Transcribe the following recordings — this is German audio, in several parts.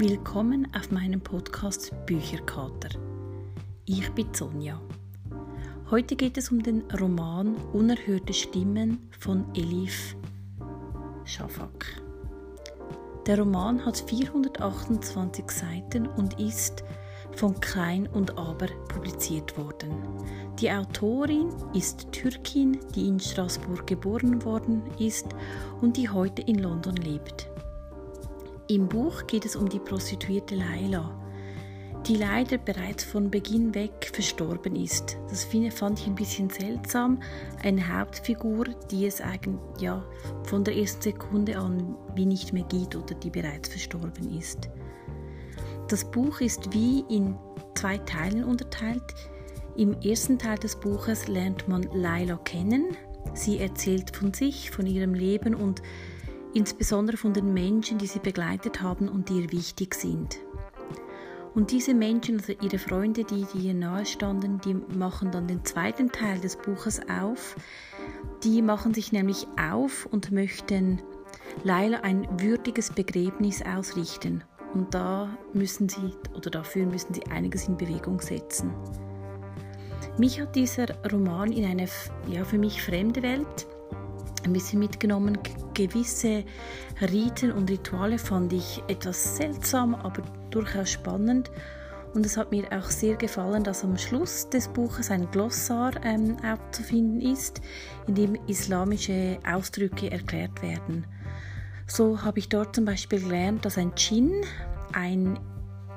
Willkommen auf meinem Podcast Bücherkater. Ich bin Sonja. Heute geht es um den Roman Unerhörte Stimmen von Elif Shafak. Der Roman hat 428 Seiten und ist von Klein und Aber publiziert worden. Die Autorin ist Türkin, die in Straßburg geboren worden ist und die heute in London lebt. Im Buch geht es um die Prostituierte Laila, die leider bereits von Beginn weg verstorben ist. Das fand ich ein bisschen seltsam. Eine Hauptfigur, die es eigentlich ja, von der ersten Sekunde an wie nicht mehr geht oder die bereits verstorben ist. Das Buch ist wie in zwei Teilen unterteilt. Im ersten Teil des Buches lernt man Laila kennen. Sie erzählt von sich, von ihrem Leben und insbesondere von den Menschen, die sie begleitet haben und die ihr wichtig sind. Und diese Menschen, also ihre Freunde, die, die ihr nahe standen, die machen dann den zweiten Teil des Buches auf. Die machen sich nämlich auf und möchten Laila ein würdiges Begräbnis ausrichten. Und da müssen sie, oder dafür müssen sie einiges in Bewegung setzen. Mich hat dieser Roman in eine ja, für mich fremde Welt ein bisschen mitgenommen. Gewisse Riten und Rituale fand ich etwas seltsam, aber durchaus spannend. Und es hat mir auch sehr gefallen, dass am Schluss des Buches ein Glossar ähm, aufzufinden ist, in dem islamische Ausdrücke erklärt werden. So habe ich dort zum Beispiel gelernt, dass ein Djinn ein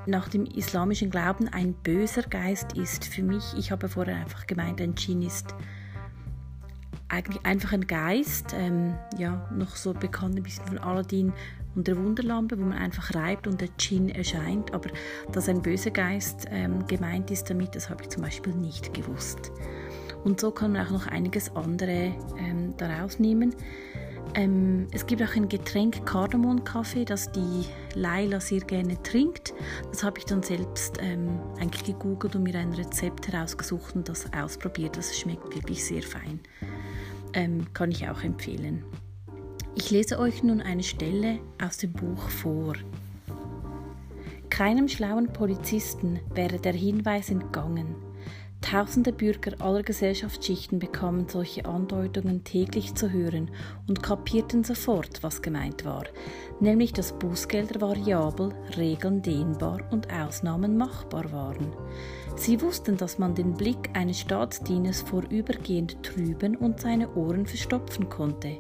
nach dem islamischen Glauben ein böser Geist ist. Für mich, ich habe vorher einfach gemeint, ein Djinn ist eigentlich einfach ein Geist, ähm, ja, noch so bekannt ein bisschen von Aladdin und der Wunderlampe, wo man einfach reibt und der Djinn erscheint. Aber dass ein böser Geist ähm, gemeint ist damit, das habe ich zum Beispiel nicht gewusst. Und so kann man auch noch einiges andere ähm, daraus nehmen. Ähm, es gibt auch ein Getränk Kardamomkaffee, das die Laila sehr gerne trinkt. Das habe ich dann selbst ähm, eigentlich gegoogelt und mir ein Rezept herausgesucht und das ausprobiert. Das schmeckt wirklich sehr fein ähm, kann ich auch empfehlen. Ich lese euch nun eine Stelle aus dem Buch vor. Keinem schlauen Polizisten wäre der Hinweis entgangen. Tausende Bürger aller Gesellschaftsschichten bekamen solche Andeutungen täglich zu hören und kapierten sofort, was gemeint war, nämlich dass Bußgelder variabel, Regeln dehnbar und Ausnahmen machbar waren. Sie wussten, dass man den Blick eines Staatsdieners vorübergehend trüben und seine Ohren verstopfen konnte.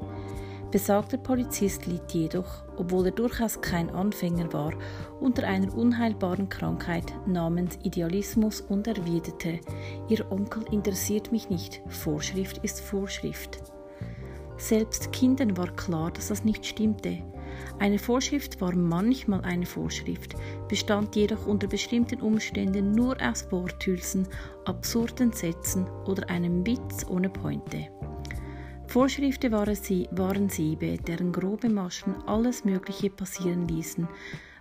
Besagter Polizist litt jedoch, obwohl er durchaus kein Anfänger war, unter einer unheilbaren Krankheit namens Idealismus und erwiderte, Ihr Onkel interessiert mich nicht, Vorschrift ist Vorschrift. Selbst Kindern war klar, dass das nicht stimmte. Eine Vorschrift war manchmal eine Vorschrift, bestand jedoch unter bestimmten Umständen nur aus Worthülsen, absurden Sätzen oder einem Witz ohne Pointe. Vorschriften waren, sie, waren Siebe, deren grobe Maschen alles Mögliche passieren ließen,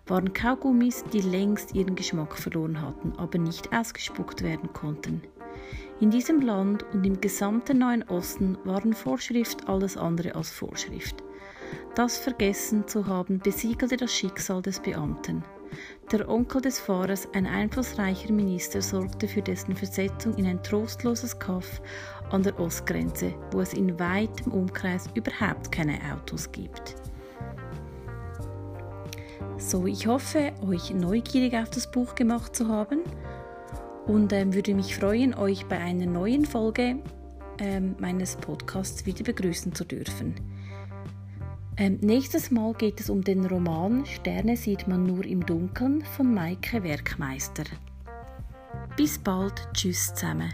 waren Kaugummis, die längst ihren Geschmack verloren hatten, aber nicht ausgespuckt werden konnten. In diesem Land und im gesamten Nahen Osten waren Vorschrift alles andere als Vorschrift. Das vergessen zu haben besiegelte das Schicksal des Beamten. Der Onkel des Fahrers, ein einflussreicher Minister, sorgte für dessen Versetzung in ein trostloses Kaff an der Ostgrenze, wo es in weitem Umkreis überhaupt keine Autos gibt. So, ich hoffe, euch neugierig auf das Buch gemacht zu haben und ähm, würde mich freuen, euch bei einer neuen Folge ähm, meines Podcasts wieder begrüßen zu dürfen. Ähm, nächstes Mal geht es um den Roman Sterne sieht man nur im Dunkeln von Maike Werkmeister. Bis bald, tschüss zusammen.